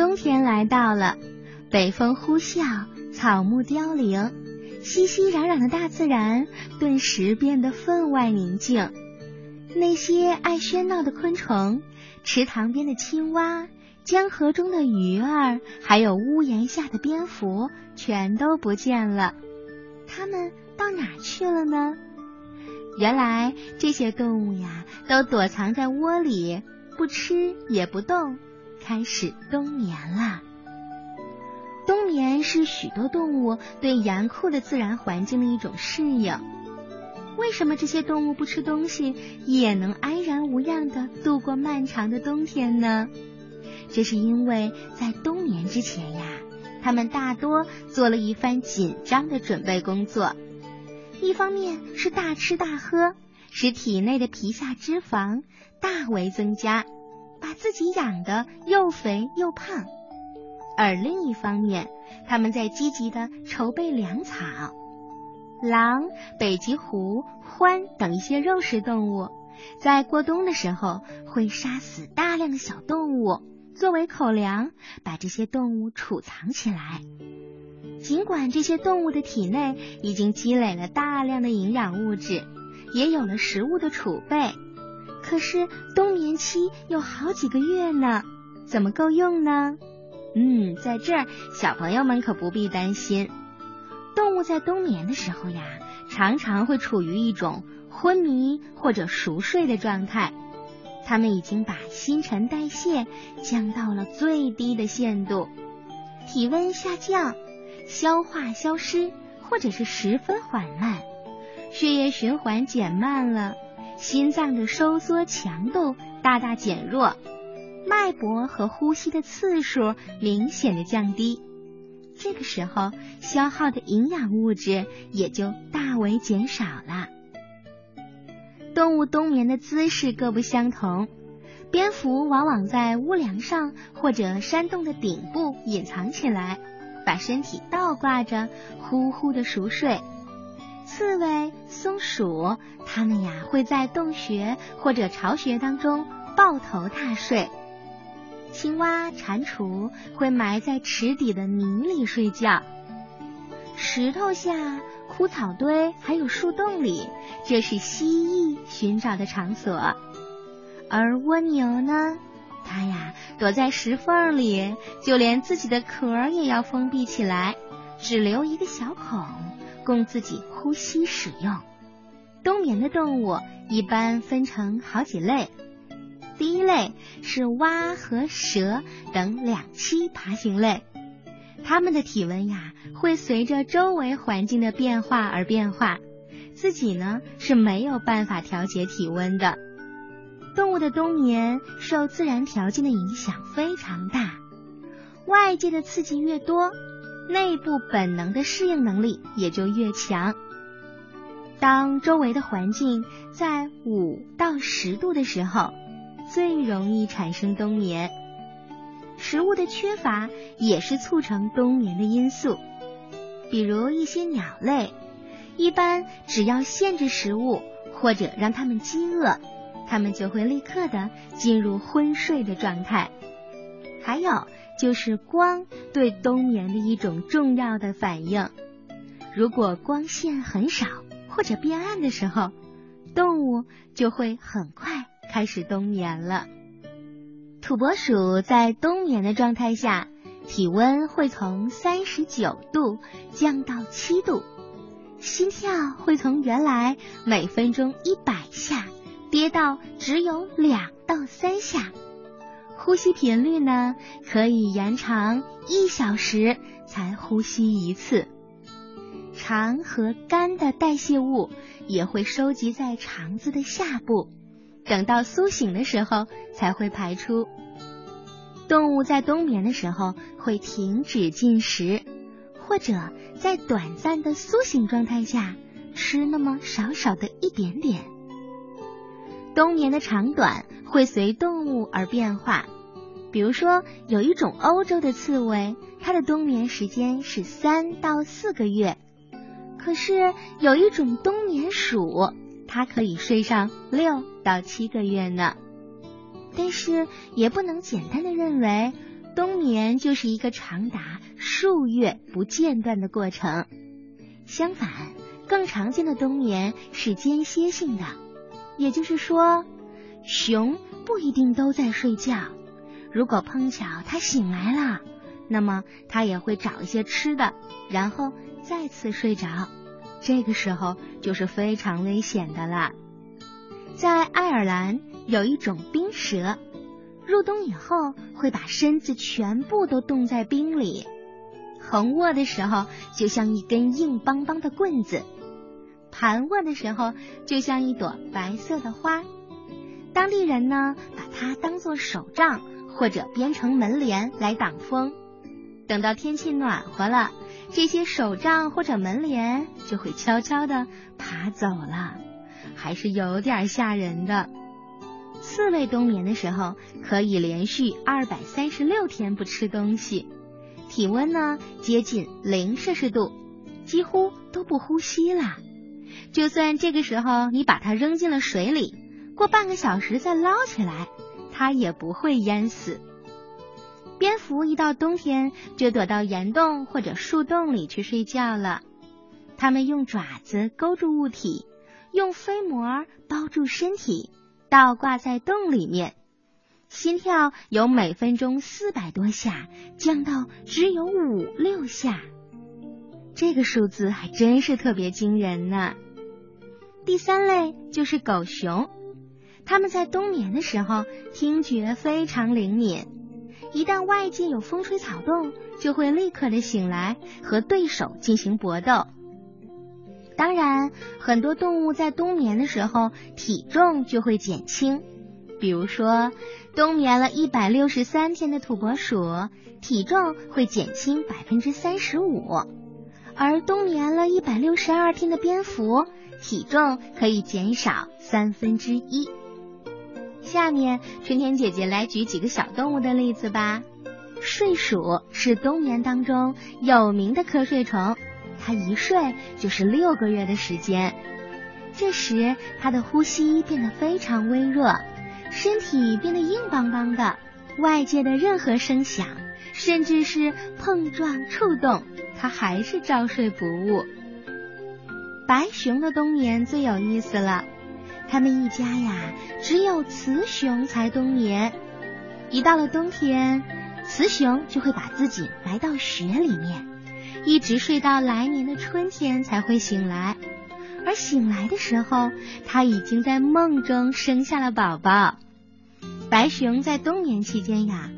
冬天来到了，北风呼啸，草木凋零，熙熙攘攘的大自然顿时变得分外宁静。那些爱喧闹的昆虫，池塘边的青蛙，江河中的鱼儿，还有屋檐下的蝙蝠，全都不见了。它们到哪去了呢？原来这些动物呀，都躲藏在窝里，不吃也不动，开始冬眠了。冬眠是许多动物对严酷的自然环境的一种适应。为什么这些动物不吃东西也能安然无恙的度过漫长的冬天呢？这是因为在冬眠之前呀，它们大多做了一番紧张的准备工作。一方面是大吃大喝，使体内的皮下脂肪大为增加，把自己养的又肥又胖；而另一方面，他们在积极的筹备粮草。狼、北极狐、獾等一些肉食动物，在过冬的时候会杀死大量的小动物作为口粮，把这些动物储藏起来。尽管这些动物的体内已经积累了大量的营养物质，也有了食物的储备，可是冬眠期有好几个月呢，怎么够用呢？嗯，在这儿小朋友们可不必担心，动物在冬眠的时候呀，常常会处于一种昏迷或者熟睡的状态，它们已经把新陈代谢降到了最低的限度，体温下降。消化消失，或者是十分缓慢，血液循环减慢了，心脏的收缩强度大大减弱，脉搏和呼吸的次数明显的降低。这个时候，消耗的营养物质也就大为减少了。动物冬眠的姿势各不相同，蝙蝠往往在屋梁上或者山洞的顶部隐藏起来。把身体倒挂着，呼呼的熟睡。刺猬、松鼠，它们呀会在洞穴或者巢穴当中抱头大睡。青蛙、蟾蜍会埋在池底的泥里睡觉。石头下、枯草堆还有树洞里，这是蜥蜴寻找的场所。而蜗牛呢？它呀，躲在石缝里，就连自己的壳也要封闭起来，只留一个小孔供自己呼吸使用。冬眠的动物一般分成好几类，第一类是蛙和蛇等两栖爬行类，它们的体温呀会随着周围环境的变化而变化，自己呢是没有办法调节体温的。动物的冬眠受自然条件的影响非常大，外界的刺激越多，内部本能的适应能力也就越强。当周围的环境在五到十度的时候，最容易产生冬眠。食物的缺乏也是促成冬眠的因素，比如一些鸟类，一般只要限制食物或者让它们饥饿。它们就会立刻的进入昏睡的状态。还有就是光对冬眠的一种重要的反应。如果光线很少或者变暗的时候，动物就会很快开始冬眠了。土拨鼠在冬眠的状态下，体温会从三十九度降到七度，心跳会从原来每分钟一百下。跌到只有两到三下，呼吸频率呢可以延长一小时才呼吸一次。肠和肝的代谢物也会收集在肠子的下部，等到苏醒的时候才会排出。动物在冬眠的时候会停止进食，或者在短暂的苏醒状态下吃那么少少的一点点。冬眠的长短会随动物而变化，比如说有一种欧洲的刺猬，它的冬眠时间是三到四个月，可是有一种冬眠鼠，它可以睡上六到七个月呢。但是也不能简单的认为冬眠就是一个长达数月不间断的过程。相反，更常见的冬眠是间歇性的，也就是说，熊不一定都在睡觉。如果碰巧它醒来了，那么它也会找一些吃的，然后再次睡着。这个时候就是非常危险的了。在爱尔兰有一种冰蛇，入冬以后会把身子全部都冻在冰里，横卧的时候就像一根硬邦邦的棍子，盘卧的时候就像一朵白色的花。当地人呢，把它当做手杖或者编成门帘来挡风。等到天气暖和了，这些手杖或者门帘就会悄悄的爬走了，还是有点吓人的。刺猬冬眠的时候可以连续二百三十六天不吃东西，体温呢接近零摄氏度，几乎都不呼吸了。就算这个时候你把它扔进了水里，过半个小时再捞起来，它也不会淹死。蝙蝠一到冬天就躲到岩洞或者树洞里去睡觉了。它们用爪子勾住物体，用飞膜包住身体，倒挂在洞里面。心跳由每分钟四百多下降到只有五六下，这个数字还真是特别惊人呢。第三类就是狗熊，它们在冬眠的时候听觉非常灵敏。一旦外界有风吹草动，就会立刻的醒来和对手进行搏斗。当然，很多动物在冬眠的时候体重就会减轻，比如说冬眠了一百六十三天的土拨鼠，体重会减轻百分之三十五；而冬眠了一百六十二天的蝙蝠，体重可以减少三分之一。下面春天姐姐来举几个小动物的例子吧。睡鼠是冬眠当中有名的瞌睡虫，它一睡就是六个月的时间。这时它的呼吸变得非常微弱，身体变得硬邦邦的，外界的任何声响，甚至是碰撞、触动，它还是照睡不误。白熊的冬眠最有意思了。他们一家呀，只有雌熊才冬眠。一到了冬天，雌熊就会把自己埋到雪里面，一直睡到来年的春天才会醒来。而醒来的时候，它已经在梦中生下了宝宝。白熊在冬眠期间呀，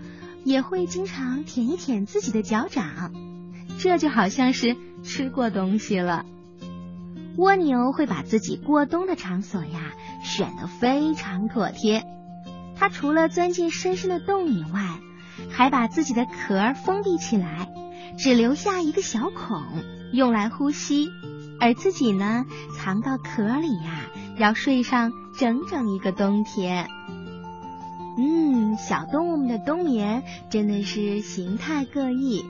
也会经常舔一舔自己的脚掌，这就好像是吃过东西了。蜗牛会把自己过冬的场所呀选得非常妥帖，它除了钻进深深的洞以外，还把自己的壳封闭起来，只留下一个小孔用来呼吸，而自己呢藏到壳里呀，要睡上整整一个冬天。嗯，小动物们的冬眠真的是形态各异。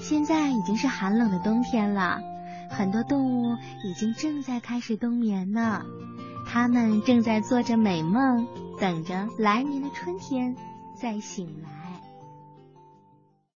现在已经是寒冷的冬天了。很多动物已经正在开始冬眠呢，它们正在做着美梦，等着来年的春天再醒来。